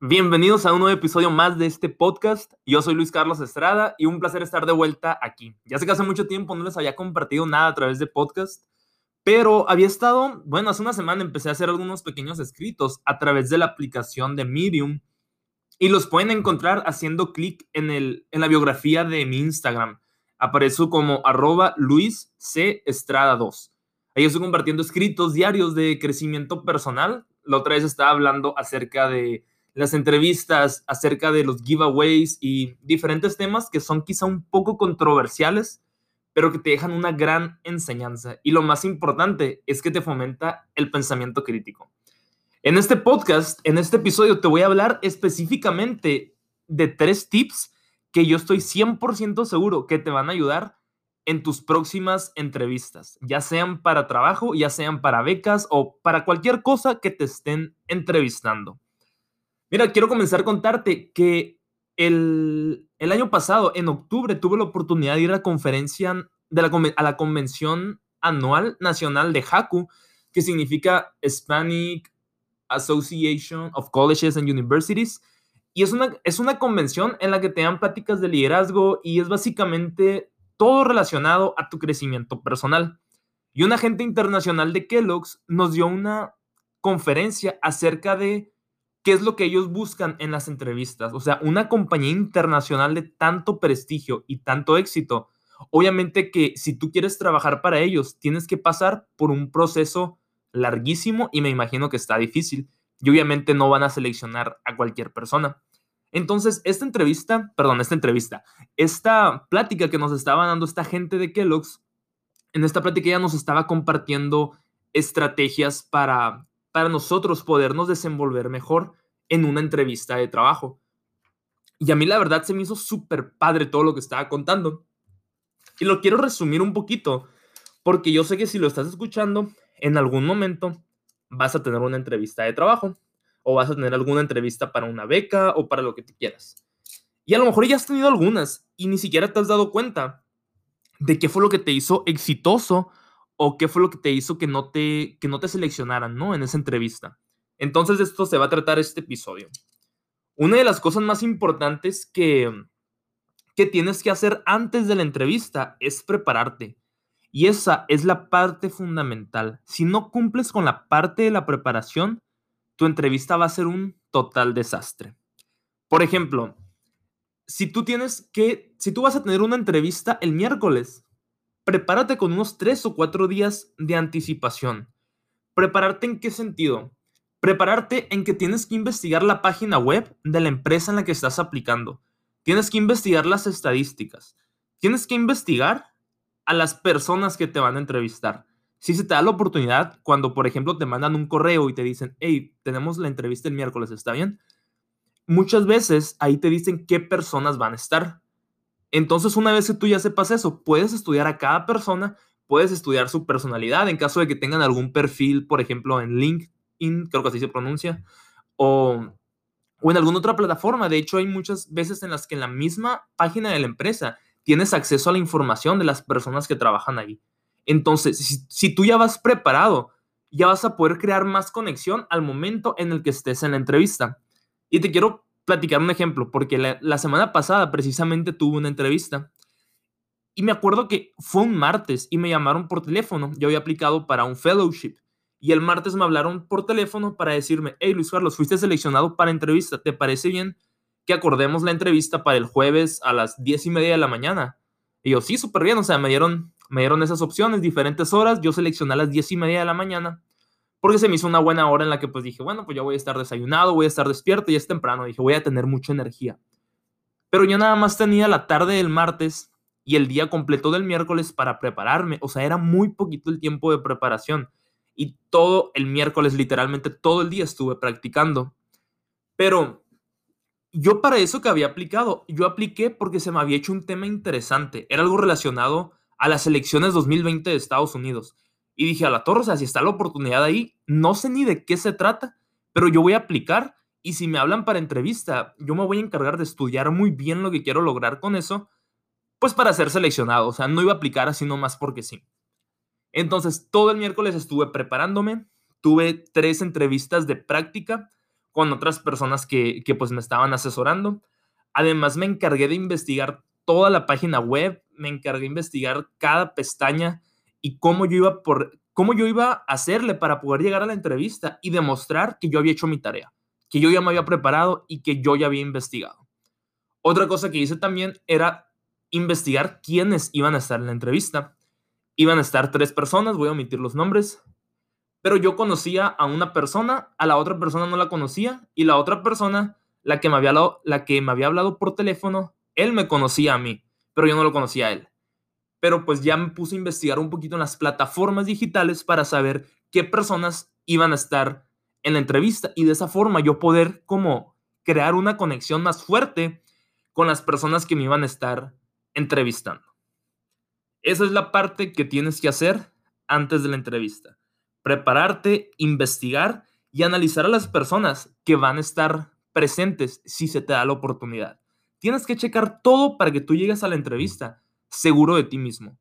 Bienvenidos a un nuevo episodio más de este podcast. Yo soy Luis Carlos Estrada y un placer estar de vuelta aquí. Ya sé que hace mucho tiempo no les había compartido nada a través de podcast, pero había estado, bueno, hace una semana empecé a hacer algunos pequeños escritos a través de la aplicación de Medium y los pueden encontrar haciendo clic en, en la biografía de mi Instagram. Aparezo como arroba Luis C. Estrada 2. Ahí estoy compartiendo escritos diarios de crecimiento personal. La otra vez estaba hablando acerca de las entrevistas acerca de los giveaways y diferentes temas que son quizá un poco controversiales, pero que te dejan una gran enseñanza. Y lo más importante es que te fomenta el pensamiento crítico. En este podcast, en este episodio, te voy a hablar específicamente de tres tips que yo estoy 100% seguro que te van a ayudar en tus próximas entrevistas, ya sean para trabajo, ya sean para becas o para cualquier cosa que te estén entrevistando. Mira, quiero comenzar a contarte que el, año pasado, en octubre, tuve la oportunidad de ir a la conferencia, de la, a la convención anual nacional de HACU, que significa Hispanic Association of Colleges and Universities. Y es una, es una convención en la que te dan pláticas de liderazgo y es básicamente todo relacionado a tu crecimiento personal. Y un agente internacional de Kellogg's nos dio una conferencia acerca de qué es lo que ellos buscan en las entrevistas. O sea, una compañía internacional de tanto prestigio y tanto éxito, obviamente que si tú quieres trabajar para ellos, tienes que pasar por un proceso larguísimo y me imagino que está difícil. Y obviamente no van a seleccionar a cualquier persona. Entonces, esta entrevista, perdón, esta entrevista, esta plática que nos estaba dando esta gente de Kellogg's, en esta plática ya nos estaba compartiendo estrategias para para nosotros podernos desenvolver mejor en una entrevista de trabajo. Y a mí la verdad se me hizo súper padre todo lo que estaba contando. Y lo quiero resumir un poquito, porque yo sé que si lo estás escuchando, en algún momento vas a tener una entrevista de trabajo o vas a tener alguna entrevista para una beca o para lo que tú quieras. Y a lo mejor ya has tenido algunas y ni siquiera te has dado cuenta de qué fue lo que te hizo exitoso o qué fue lo que te hizo que no te, que no te seleccionaran, ¿no? En esa entrevista. Entonces de esto se va a tratar este episodio. Una de las cosas más importantes que, que tienes que hacer antes de la entrevista es prepararte. Y esa es la parte fundamental. Si no cumples con la parte de la preparación, tu entrevista va a ser un total desastre. Por ejemplo, si tú tienes que, si tú vas a tener una entrevista el miércoles, prepárate con unos tres o cuatro días de anticipación. ¿Prepararte en qué sentido? Prepararte en que tienes que investigar la página web de la empresa en la que estás aplicando. Tienes que investigar las estadísticas. Tienes que investigar a las personas que te van a entrevistar. Si se te da la oportunidad, cuando por ejemplo te mandan un correo y te dicen, hey, tenemos la entrevista el miércoles, ¿está bien? Muchas veces ahí te dicen qué personas van a estar. Entonces, una vez que tú ya sepas eso, puedes estudiar a cada persona, puedes estudiar su personalidad en caso de que tengan algún perfil, por ejemplo, en LinkedIn, creo que así se pronuncia, o, en alguna otra plataforma. De hecho, hay muchas veces en las que en la misma página de la empresa tienes acceso a la información de las personas que trabajan ahí. Entonces, si, si tú ya vas preparado, ya vas a poder crear más conexión al momento en el que estés en la entrevista. Y te quiero platicar un ejemplo, porque la, semana pasada precisamente tuve una entrevista y me acuerdo que fue un martes y me llamaron por teléfono. Yo había aplicado para un fellowship y el martes me hablaron por teléfono para decirme, hey Luis Carlos, fuiste seleccionado para entrevista, ¿te parece bien que acordemos la entrevista para el jueves a las diez y media de la mañana? Y yo, sí, súper bien, o sea, me dieron, me dieron esas opciones, diferentes horas, yo seleccioné a las diez y media de la mañana porque se me hizo una buena hora en la que pues dije, bueno, pues yo voy a estar desayunado, voy a estar despierto y es temprano, dije, voy a tener mucha energía. Pero yo nada más tenía la tarde del martes y el día completo del miércoles para prepararme, o sea, era muy poquito el tiempo de preparación y todo el miércoles, literalmente todo el día estuve practicando. Pero yo para eso que había aplicado, yo apliqué porque se me había hecho un tema interesante, era algo relacionado a las elecciones 2020 de Estados Unidos. Y dije, a la torre, o sea, si está la oportunidad ahí, no sé ni de qué se trata, pero yo voy a aplicar y si me hablan para entrevista, yo me voy a encargar de estudiar muy bien lo que quiero lograr con eso, pues para ser seleccionado, o sea, no iba a aplicar así nomás porque sí. Entonces, todo el miércoles estuve preparándome, tuve tres entrevistas de práctica con otras personas que, que pues me estaban asesorando. Además, me encargué de investigar toda la página web, me encargué de investigar cada pestaña y cómo yo iba por cómo yo iba a hacerle para poder llegar a la entrevista y demostrar que yo había hecho mi tarea, que yo ya me había preparado y que yo ya había investigado. Otra cosa que hice también era investigar quiénes iban a estar en la entrevista. Iban a estar tres personas, voy a omitir los nombres, pero yo conocía a una persona, a la otra persona no la conocía y la otra persona, la que me había hablado, la que me había hablado por teléfono, él me conocía a mí, pero yo no lo conocía a él. Pero pues ya me puse a investigar un poquito en las plataformas digitales para saber qué personas iban a estar en la entrevista y de esa forma yo poder como crear una conexión más fuerte con las personas que me iban a estar entrevistando. Esa es la parte que tienes que hacer antes de la entrevista. Prepararte, investigar y analizar a las personas que van a estar presentes si se te da la oportunidad. Tienes que checar todo para que tú llegues a la entrevista seguro de ti mismo.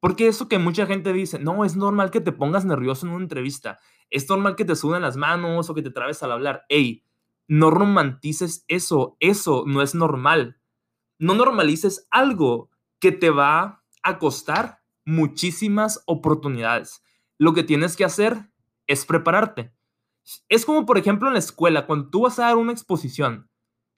Porque eso que mucha gente dice, no, es normal que te pongas nervioso en una entrevista, es normal que te suben las manos o que te trabes al hablar. Ey, no romantices eso, eso no es normal. No normalices algo que te va a costar muchísimas oportunidades. Lo que tienes que hacer es prepararte. Es como, por ejemplo, en la escuela, cuando tú vas a dar una exposición,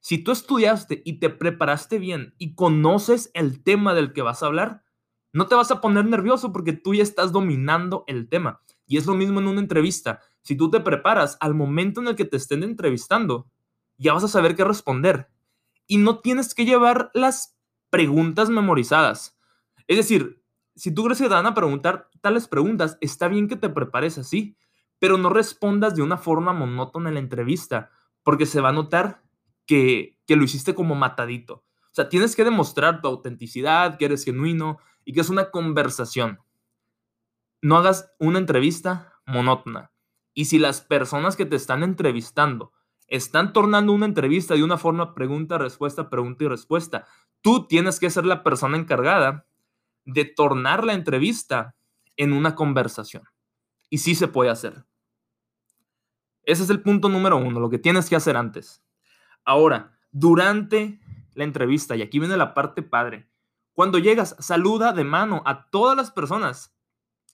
si tú estudiaste y te preparaste bien y conoces el tema del que vas a hablar, no te vas a poner nervioso porque tú ya estás dominando el tema. Y es lo mismo en una entrevista. Si tú te preparas al momento en el que te estén entrevistando, ya vas a saber qué responder. Y no tienes que llevar las preguntas memorizadas. Es decir, si tú crees que te van a preguntar tales preguntas, está bien que te prepares así, pero no respondas de una forma monótona en la entrevista, porque se va a notar que, lo hiciste como matadito. O sea, tienes que demostrar tu autenticidad, que eres genuino y que es una conversación. No hagas una entrevista monótona. Y si las personas que te están entrevistando están tornando una entrevista de una forma pregunta, respuesta, pregunta y respuesta, tú tienes que ser la persona encargada de tornar la entrevista en una conversación. Y sí se puede hacer. Ese es el punto número uno, lo que tienes que hacer antes. Ahora, durante la entrevista, y aquí viene la parte padre, cuando llegas, saluda de mano a todas las personas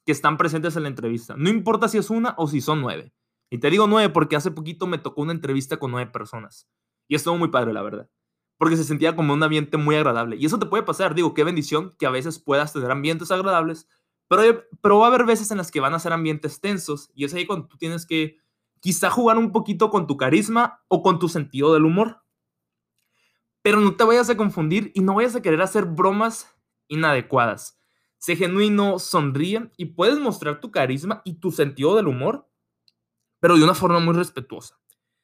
que están presentes en la entrevista. No importa si es una o si son nueve. Y te digo nueve porque hace poquito me tocó una entrevista con nueve personas. Y estuvo muy padre, la verdad. Porque se sentía como un ambiente muy agradable. Y eso te puede pasar. Digo, qué bendición que a veces puedas tener ambientes agradables. Pero, pero va a haber veces en las que van a ser ambientes tensos. Y es ahí cuando tú tienes que quizá jugar un poquito con tu carisma o con tu sentido del humor. Pero no te vayas a confundir y no vayas a querer hacer bromas inadecuadas. Sé genuino, sonríe y puedes mostrar tu carisma y tu sentido del humor, pero de una forma muy respetuosa.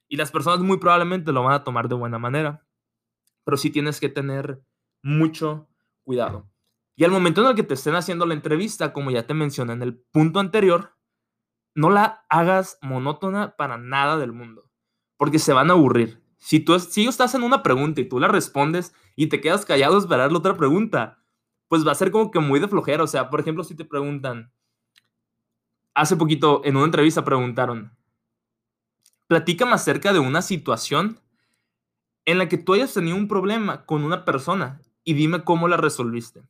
Y las personas muy probablemente lo van a tomar de buena manera. Pero sí tienes que tener mucho cuidado. Y al momento en el que te estén haciendo la entrevista, como ya te mencioné en el punto anterior, no la hagas monótona para nada del mundo, porque se van a aburrir. Si, tú, si ellos estás en una pregunta y tú la respondes y te quedas callado a esperar la otra pregunta, pues va a ser como que muy de flojera. O sea, por ejemplo, si te preguntan, hace poquito en una entrevista preguntaron, platícame acerca de una situación en la que tú hayas tenido un problema con una persona y dime cómo la resolviste.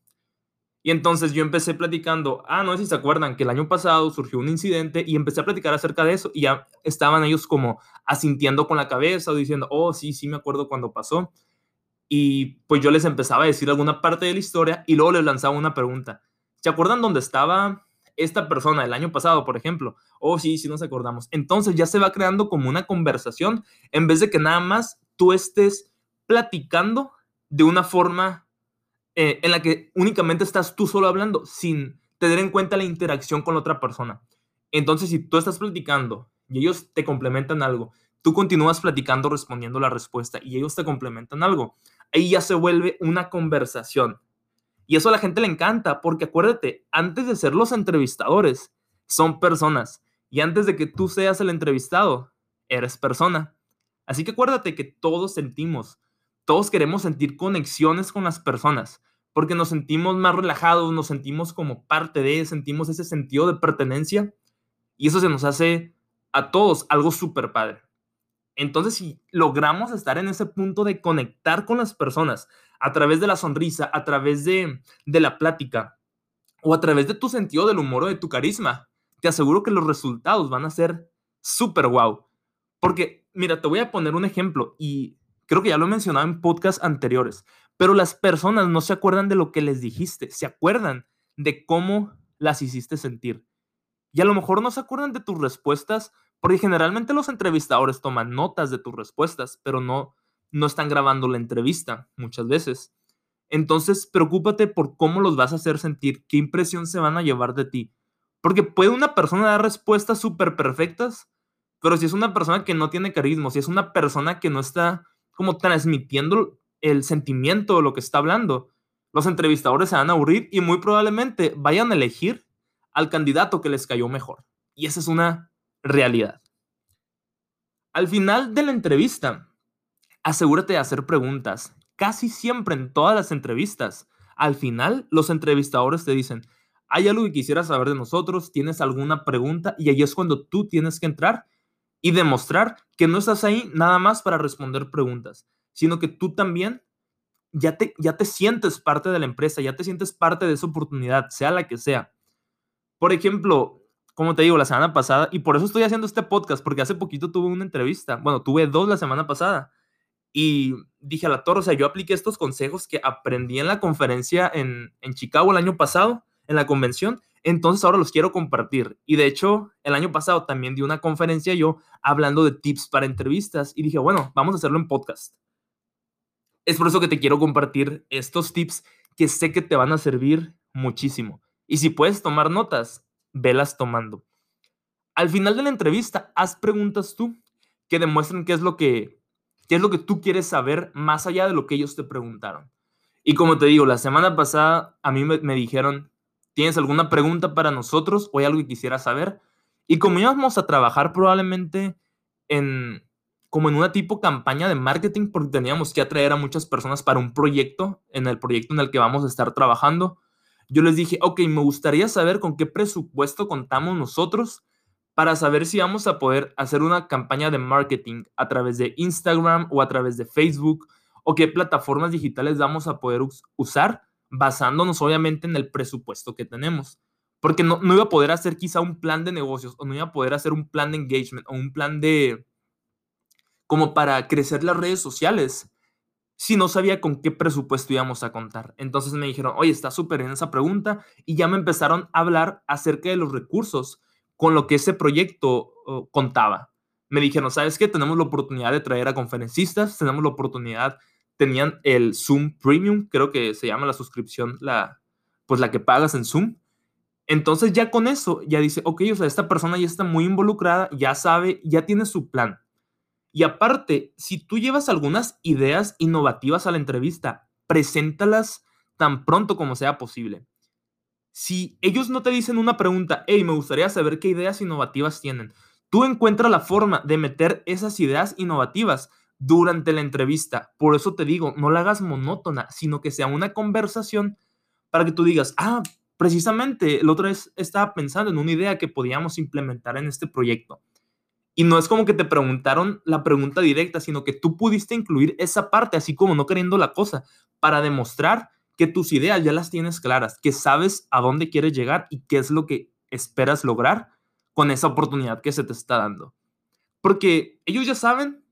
Y entonces yo empecé platicando, ah, no sé si se acuerdan que el año pasado surgió un incidente y empecé a platicar acerca de eso y ya estaban ellos como asintiendo con la cabeza o diciendo, oh, sí, sí me acuerdo cuando pasó. Y pues yo les empezaba a decir alguna parte de la historia y luego les lanzaba una pregunta. ¿Se acuerdan dónde estaba esta persona el año pasado, por ejemplo? Oh, sí, sí nos acordamos. Entonces ya se va creando como una conversación en vez de que nada más tú estés platicando de una forma eh, en la que únicamente estás tú solo hablando sin tener en cuenta la interacción con la otra persona. Entonces, si tú estás platicando y ellos te complementan algo, tú continúas platicando respondiendo la respuesta y ellos te complementan algo, ahí ya se vuelve una conversación. Y eso a la gente le encanta, porque acuérdate, antes de ser los entrevistadores, son personas. Y antes de que tú seas el entrevistado, eres persona. Así que acuérdate que todos sentimos, todos queremos sentir conexiones con las personas porque nos sentimos más relajados, nos sentimos como parte de, sentimos ese sentido de pertenencia y eso se nos hace a todos algo súper padre. Entonces, si logramos estar en ese punto de conectar con las personas a través de la sonrisa, a través de, la plática o a través de tu sentido del humor o de tu carisma, te aseguro que los resultados van a ser súper wow. Porque, mira, te voy a poner un ejemplo y creo que ya lo he mencionado en podcasts anteriores, pero las personas no se acuerdan de lo que les dijiste, se acuerdan de cómo las hiciste sentir. Y a lo mejor no se acuerdan de tus respuestas, porque generalmente los entrevistadores toman notas de tus respuestas, pero no, no están grabando la entrevista muchas veces. Entonces, preocúpate por cómo los vas a hacer sentir, qué impresión se van a llevar de ti. Porque puede una persona dar respuestas súper perfectas, pero si es una persona que no tiene carisma, si es una persona que no está como transmitiendo el sentimiento de lo que está hablando, los entrevistadores se van a aburrir y muy probablemente vayan a elegir al candidato que les cayó mejor. Y esa es una realidad. Al final de la entrevista, asegúrate de hacer preguntas. Casi siempre en todas las entrevistas, al final los entrevistadores te dicen, ¿hay algo que quisieras saber de nosotros? ¿Tienes alguna pregunta? Y ahí es cuando tú tienes que entrar y demostrar que no estás ahí nada más para responder preguntas, sino que tú también ya te, ya te sientes parte de la empresa, ya te sientes parte de esa oportunidad, sea la que sea. Por ejemplo, como te digo, la semana pasada, y por eso estoy haciendo este podcast, porque hace poquito tuve una entrevista, bueno, tuve dos la semana pasada, y dije a la torre, o sea, yo apliqué estos consejos que aprendí en la conferencia en, en Chicago el año pasado, en la convención, entonces ahora los quiero compartir. Y de hecho, el año pasado también di una conferencia yo hablando de tips para entrevistas y dije, bueno, vamos a hacerlo en podcast. Es por eso que te quiero compartir estos tips que sé que te van a servir muchísimo. Y si puedes tomar notas, velas tomando. Al final de la entrevista, haz preguntas tú que demuestren qué es lo que, qué es lo que tú quieres saber más allá de lo que ellos te preguntaron. Y como te digo, la semana pasada a mí me, dijeron, ¿tienes alguna pregunta para nosotros o hay algo que quisieras saber? Y como íbamos a trabajar probablemente en, como en una tipo campaña de marketing porque teníamos que atraer a muchas personas para un proyecto, en el proyecto en el que vamos a estar trabajando. Yo les dije, ok, me gustaría saber con qué presupuesto contamos nosotros para saber si vamos a poder hacer una campaña de marketing a través de Instagram o a través de Facebook o qué plataformas digitales vamos a poder usar basándonos obviamente en el presupuesto que tenemos. Porque no, no iba a poder hacer quizá un plan de negocios o no iba a poder hacer un plan de engagement o un plan de, como para crecer las redes sociales si no sabía con qué presupuesto íbamos a contar. Entonces me dijeron, oye, está súper en esa pregunta y ya me empezaron a hablar acerca de los recursos con lo que ese proyecto oh, contaba. Me dijeron, ¿sabes qué? Tenemos la oportunidad de traer a conferencistas, tenemos la oportunidad, tenían el Zoom Premium, creo que se llama la suscripción, la, pues la que pagas en Zoom. Entonces ya con eso, ya dice, ok, o sea, esta persona ya está muy involucrada, ya sabe, ya tiene su plan. Y aparte, si tú llevas algunas ideas innovativas a la entrevista, preséntalas tan pronto como sea posible. Si ellos no te dicen una pregunta, hey, me gustaría saber qué ideas innovativas tienen, tú encuentras la forma de meter esas ideas innovativas durante la entrevista. Por eso te digo, no la hagas monótona, sino que sea una conversación para que tú digas, ah, precisamente, la otra vez estaba pensando en una idea que podíamos implementar en este proyecto. Y no es como que te preguntaron la pregunta directa, sino que tú pudiste incluir esa parte, así como no queriendo la cosa, para demostrar que tus ideas ya las tienes claras, que sabes a dónde quieres llegar y qué es lo que esperas lograr con esa oportunidad que se te está dando. Porque ellos ya saben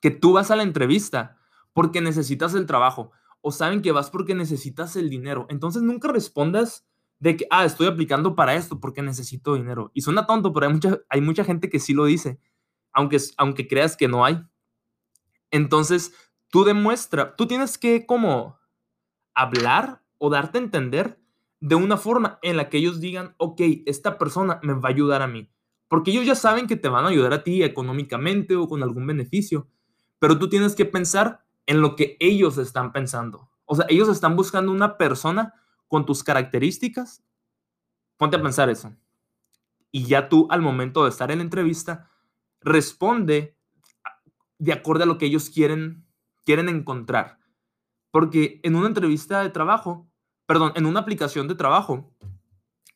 que tú vas a la entrevista porque necesitas el trabajo o saben que vas porque necesitas el dinero. Entonces nunca respondas de que, ah, estoy aplicando para esto porque necesito dinero. Y suena tonto, pero hay mucha, hay mucha gente que sí lo dice, aunque, aunque creas que no hay. Entonces, tú demuestra, tú tienes que como hablar o darte a entender de una forma en la que ellos digan, ok, esta persona me va a ayudar a mí. Porque ellos ya saben que te van a ayudar a ti económicamente o con algún beneficio, pero tú tienes que pensar en lo que ellos están pensando. O sea, ellos están buscando una persona con tus características, ponte a pensar eso. Y ya tú al momento de estar en la entrevista, responde de acuerdo a lo que ellos quieren, quieren encontrar. Porque en una entrevista de trabajo, perdón, en una aplicación de trabajo,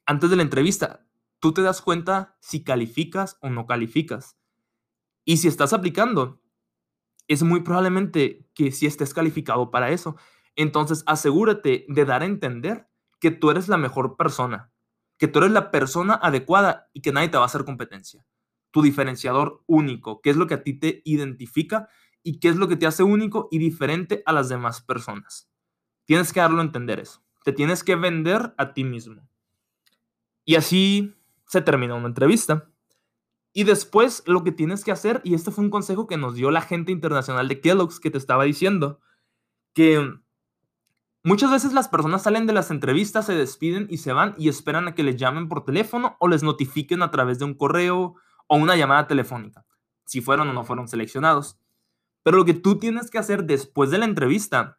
antes de la entrevista, tú te das cuenta si calificas o no calificas. Y si estás aplicando, es muy probablemente que si estés calificado para eso. Entonces, asegúrate de dar a entender que tú eres la mejor persona, que tú eres la persona adecuada y que nadie te va a hacer competencia. Tu diferenciador único, qué es lo que a ti te identifica y qué es lo que te hace único y diferente a las demás personas. Tienes que darlo a entender eso. Te tienes que vender a ti mismo. Y así se termina una entrevista. Y después lo que tienes que hacer, y este fue un consejo que nos dio la gente internacional de Kellogg's que te estaba diciendo, que muchas veces las personas salen de las entrevistas, se despiden y se van y esperan a que les llamen por teléfono o les notifiquen a través de un correo o una llamada telefónica, si fueron o no fueron seleccionados. Pero lo que tú tienes que hacer después de la entrevista,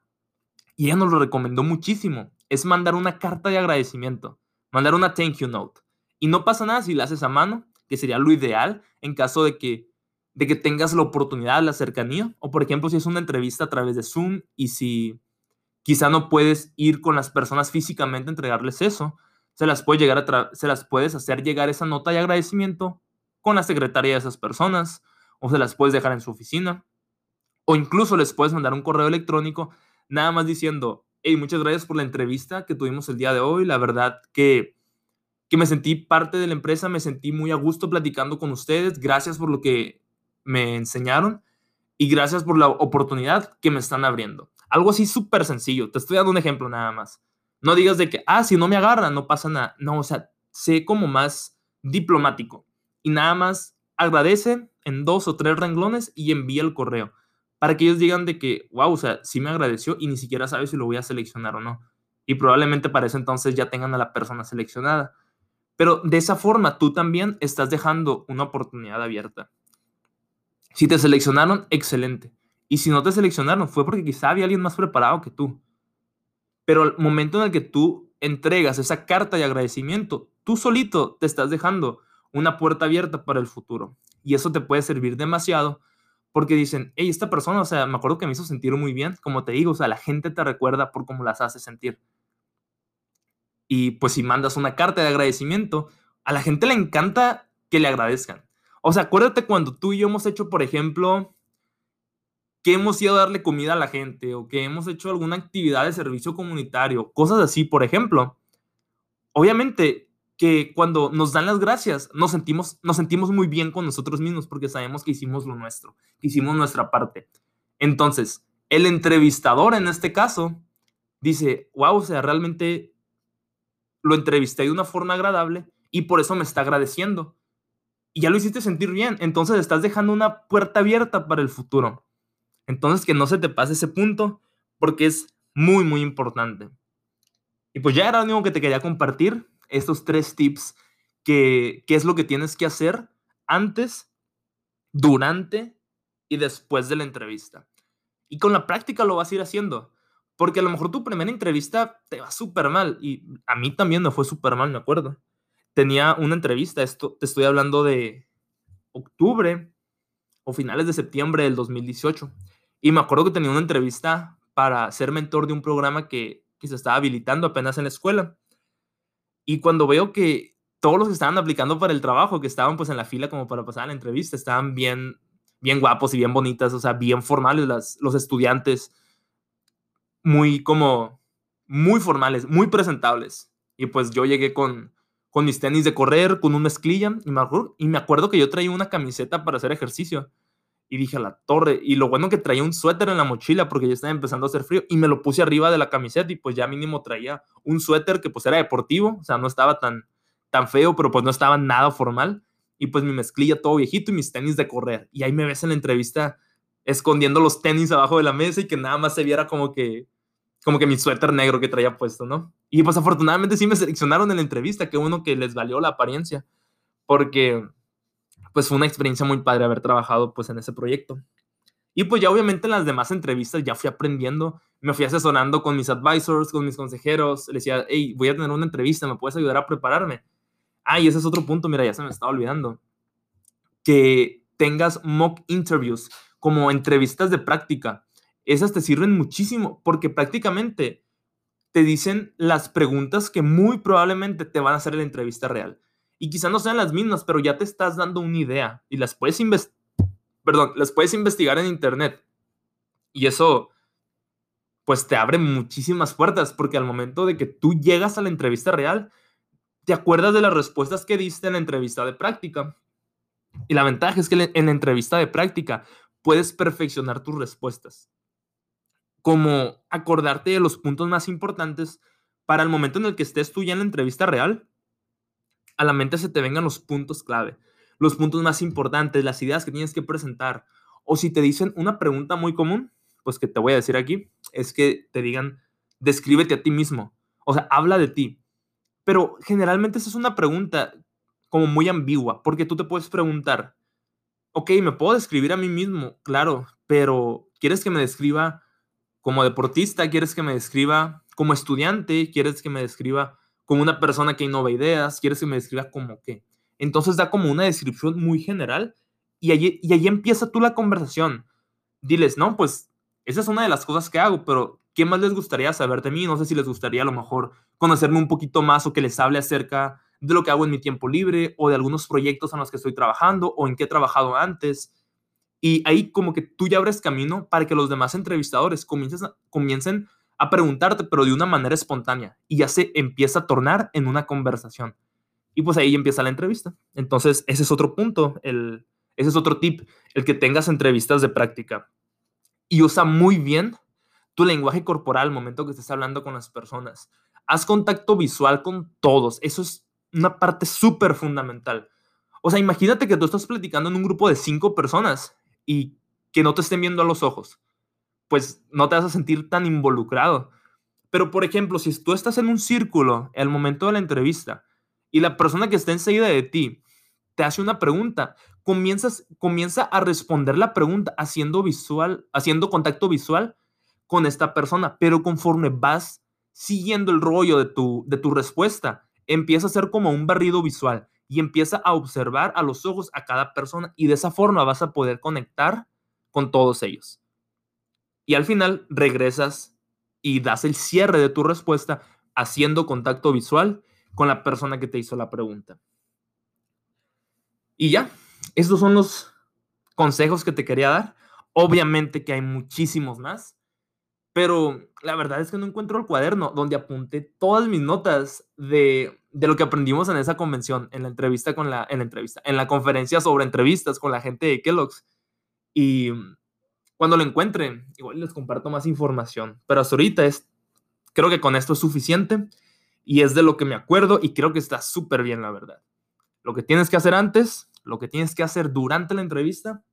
y ella nos lo recomendó muchísimo, es mandar una carta de agradecimiento, mandar una thank you note. Y no pasa nada si la haces a mano, que sería lo ideal en caso de que, de que tengas la oportunidad, la cercanía, o por ejemplo si es una entrevista a través de Zoom y si quizá no puedes ir con las personas físicamente a entregarles eso, se las, puede llegar a se las puedes hacer llegar esa nota de agradecimiento con la secretaria de esas personas, o se las puedes dejar en su oficina, o incluso les puedes mandar un correo electrónico nada más diciendo, hey, muchas gracias por la entrevista que tuvimos el día de hoy, la verdad que que me sentí parte de la empresa, me sentí muy a gusto platicando con ustedes. Gracias por lo que me enseñaron y gracias por la oportunidad que me están abriendo. Algo así súper sencillo. Te estoy dando un ejemplo nada más. No digas de que, ah, si no me agarran, no pasa nada. No, o sea, sé como más diplomático y nada más agradece en dos o tres renglones y envía el correo para que ellos digan de que, wow, o sea, sí me agradeció y ni siquiera sabe si lo voy a seleccionar o no. Y probablemente para eso entonces ya tengan a la persona seleccionada. Pero de esa forma tú también estás dejando una oportunidad abierta. Si te seleccionaron, excelente. Y si no te seleccionaron, fue porque quizá había alguien más preparado que tú. Pero al momento en el que tú entregas esa carta de agradecimiento, tú solito te estás dejando una puerta abierta para el futuro. Y eso te puede servir demasiado porque dicen, hey, esta persona, o sea, me acuerdo que me hizo sentir muy bien, como te digo, o sea, la gente te recuerda por cómo las hace sentir. Y pues si mandas una carta de agradecimiento, a la gente le encanta que le agradezcan. O sea, acuérdate cuando tú y yo hemos hecho, por ejemplo, que hemos ido a darle comida a la gente o que hemos hecho alguna actividad de servicio comunitario, cosas así, por ejemplo. Obviamente que cuando nos dan las gracias, nos sentimos, nos sentimos muy bien con nosotros mismos porque sabemos que hicimos lo nuestro, que hicimos nuestra parte. Entonces, el entrevistador en este caso dice, wow, o sea, realmente lo entrevisté de una forma agradable y por eso me está agradeciendo. Y ya lo hiciste sentir bien, entonces estás dejando una puerta abierta para el futuro. Entonces que no se te pase ese punto porque es muy, muy importante. Y pues ya era lo único que te quería compartir, estos tres tips que, qué es lo que tienes que hacer antes, durante y después de la entrevista. Y con la práctica lo vas a ir haciendo. Porque a lo mejor tu primera entrevista te va súper mal. Y a mí también me fue súper mal, me acuerdo. Tenía una entrevista, esto te estoy hablando de octubre o finales de septiembre del 2018. Y me acuerdo que tenía una entrevista para ser mentor de un programa que, que se estaba habilitando apenas en la escuela. Y cuando veo que todos los que estaban aplicando para el trabajo, que estaban pues en la fila como para pasar la entrevista, estaban bien, bien guapos y bien bonitas, o sea, bien formales las, los estudiantes muy como, muy formales, muy presentables. Y pues yo llegué con, con mis tenis de correr, con un mezclilla, y me, y me acuerdo que yo traía una camiseta para hacer ejercicio. Y dije a la torre, y lo bueno que traía un suéter en la mochila porque ya estaba empezando a hacer frío, y me lo puse arriba de la camiseta y pues ya mínimo traía un suéter que pues era deportivo, o sea, no estaba tan, tan feo, pero pues no estaba nada formal. Y pues mi mezclilla todo viejito y mis tenis de correr. Y ahí me ves en la entrevista escondiendo los tenis abajo de la mesa y que nada más se viera como que como que mi suéter negro que traía puesto, ¿no? Y pues afortunadamente sí me seleccionaron en la entrevista, que uno que les valió la apariencia, porque pues fue una experiencia muy padre haber trabajado pues en ese proyecto. Y pues ya obviamente en las demás entrevistas ya fui aprendiendo, me fui asesorando con mis advisors, con mis consejeros, les decía, hey, voy a tener una entrevista, ¿me puedes ayudar a prepararme? Ah, ese es otro punto, mira, ya se me estaba olvidando. Que tengas mock interviews, como entrevistas de práctica esas te sirven muchísimo porque prácticamente te dicen las preguntas que muy probablemente te van a hacer en la entrevista real. Y quizá no sean las mismas, pero ya te estás dando una idea y las puedes perdón, las puedes investigar en internet. Y eso, pues te abre muchísimas puertas, porque al momento de que tú llegas a la entrevista real, te acuerdas de las respuestas que diste en la entrevista de práctica. Y la ventaja es que en la entrevista de práctica puedes perfeccionar tus respuestas. Como acordarte de los puntos más importantes para el momento en el que estés tú ya en la entrevista real, a la mente se te vengan los puntos clave, los puntos más importantes, las ideas que tienes que presentar. O si te dicen una pregunta muy común, pues que te voy a decir aquí, es que te digan, descríbete a ti mismo. O sea, habla de ti. Pero generalmente esa es una pregunta como muy ambigua, porque tú te puedes preguntar, ok, me puedo describir a mí mismo, claro, pero ¿quieres que me describa como deportista? ¿Quieres que me describa como estudiante? ¿Quieres que me describa como una persona que innova ideas? ¿Quieres que me describa como qué? Entonces da como una descripción muy general y allí, y allí empieza tú la conversación. Diles, no, pues esa es una de las cosas que hago, pero ¿qué más les gustaría saber de mí? No sé si les gustaría a lo mejor conocerme un poquito más o que les hable acerca de lo que hago en mi tiempo libre o de algunos proyectos en los que estoy trabajando o en qué he trabajado antes. Y ahí como que tú ya abres camino para que los demás entrevistadores comiencen, comiencen a preguntarte, pero de una manera espontánea. Y ya se empieza a tornar en una conversación. Y pues ahí empieza la entrevista. Entonces, ese es otro punto, el, ese es otro tip, el que tengas entrevistas de práctica. Y usa muy bien tu lenguaje corporal al momento que estés hablando con las personas. Haz contacto visual con todos. Eso es una parte súper fundamental. O sea, imagínate que tú estás platicando en un grupo de cinco personas y que no te estén viendo a los ojos. Pues no te vas a sentir tan involucrado. Pero, por ejemplo, si tú estás en un círculo al momento de la entrevista y la persona que está enseguida de ti te hace una pregunta, comienzas, comienza a responder la pregunta haciendo visual, haciendo contacto visual con esta persona, pero conforme vas siguiendo el rollo de tu, de tu respuesta, empieza a ser como un barrido visual y empieza a observar a los ojos a cada persona y de esa forma vas a poder conectar con todos ellos. Y al final regresas y das el cierre de tu respuesta haciendo contacto visual con la persona que te hizo la pregunta. Y ya, estos son los consejos que te quería dar. Obviamente que hay muchísimos más, pero la verdad es que no encuentro el cuaderno donde apunté todas mis notas de, de, lo que aprendimos en esa convención, en la entrevista con la, en la entrevista, en la conferencia sobre entrevistas con la gente de Kellogg's. Y cuando lo encuentre, igual les comparto más información. Pero ahorita es, creo que con esto es suficiente y es de lo que me acuerdo y creo que está súper bien, la verdad. Lo que tienes que hacer antes, lo que tienes que hacer durante la entrevista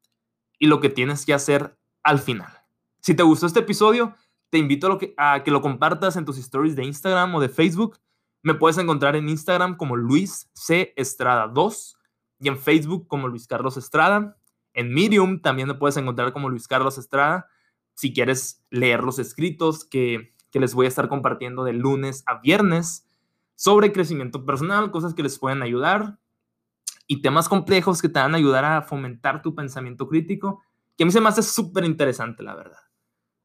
y lo que tienes que hacer al final. Si te gustó este episodio, te invito a, que, a que lo compartas en tus stories de Instagram o de Facebook. Me puedes encontrar en Instagram como Luis C. Estrada 2 y en Facebook como Luis Carlos Estrada. En Medium también me puedes encontrar como Luis Carlos Estrada. Si quieres leer los escritos que que les voy a estar compartiendo de lunes a viernes sobre crecimiento personal, cosas que les pueden ayudar y temas complejos que te van a ayudar a fomentar tu pensamiento crítico, que a mí se me hace súper interesante, la verdad.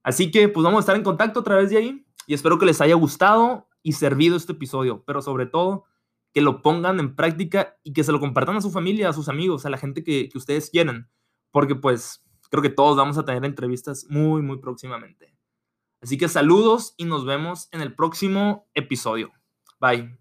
Así que pues vamos a estar en contacto a través de ahí y espero que les haya gustado y servido este episodio, pero sobre todo que lo pongan en práctica y que se lo compartan a su familia, a sus amigos, a la gente que, que ustedes quieren, porque pues creo que todos vamos a tener entrevistas muy, muy próximamente. Así que saludos y nos vemos en el próximo episodio. Bye.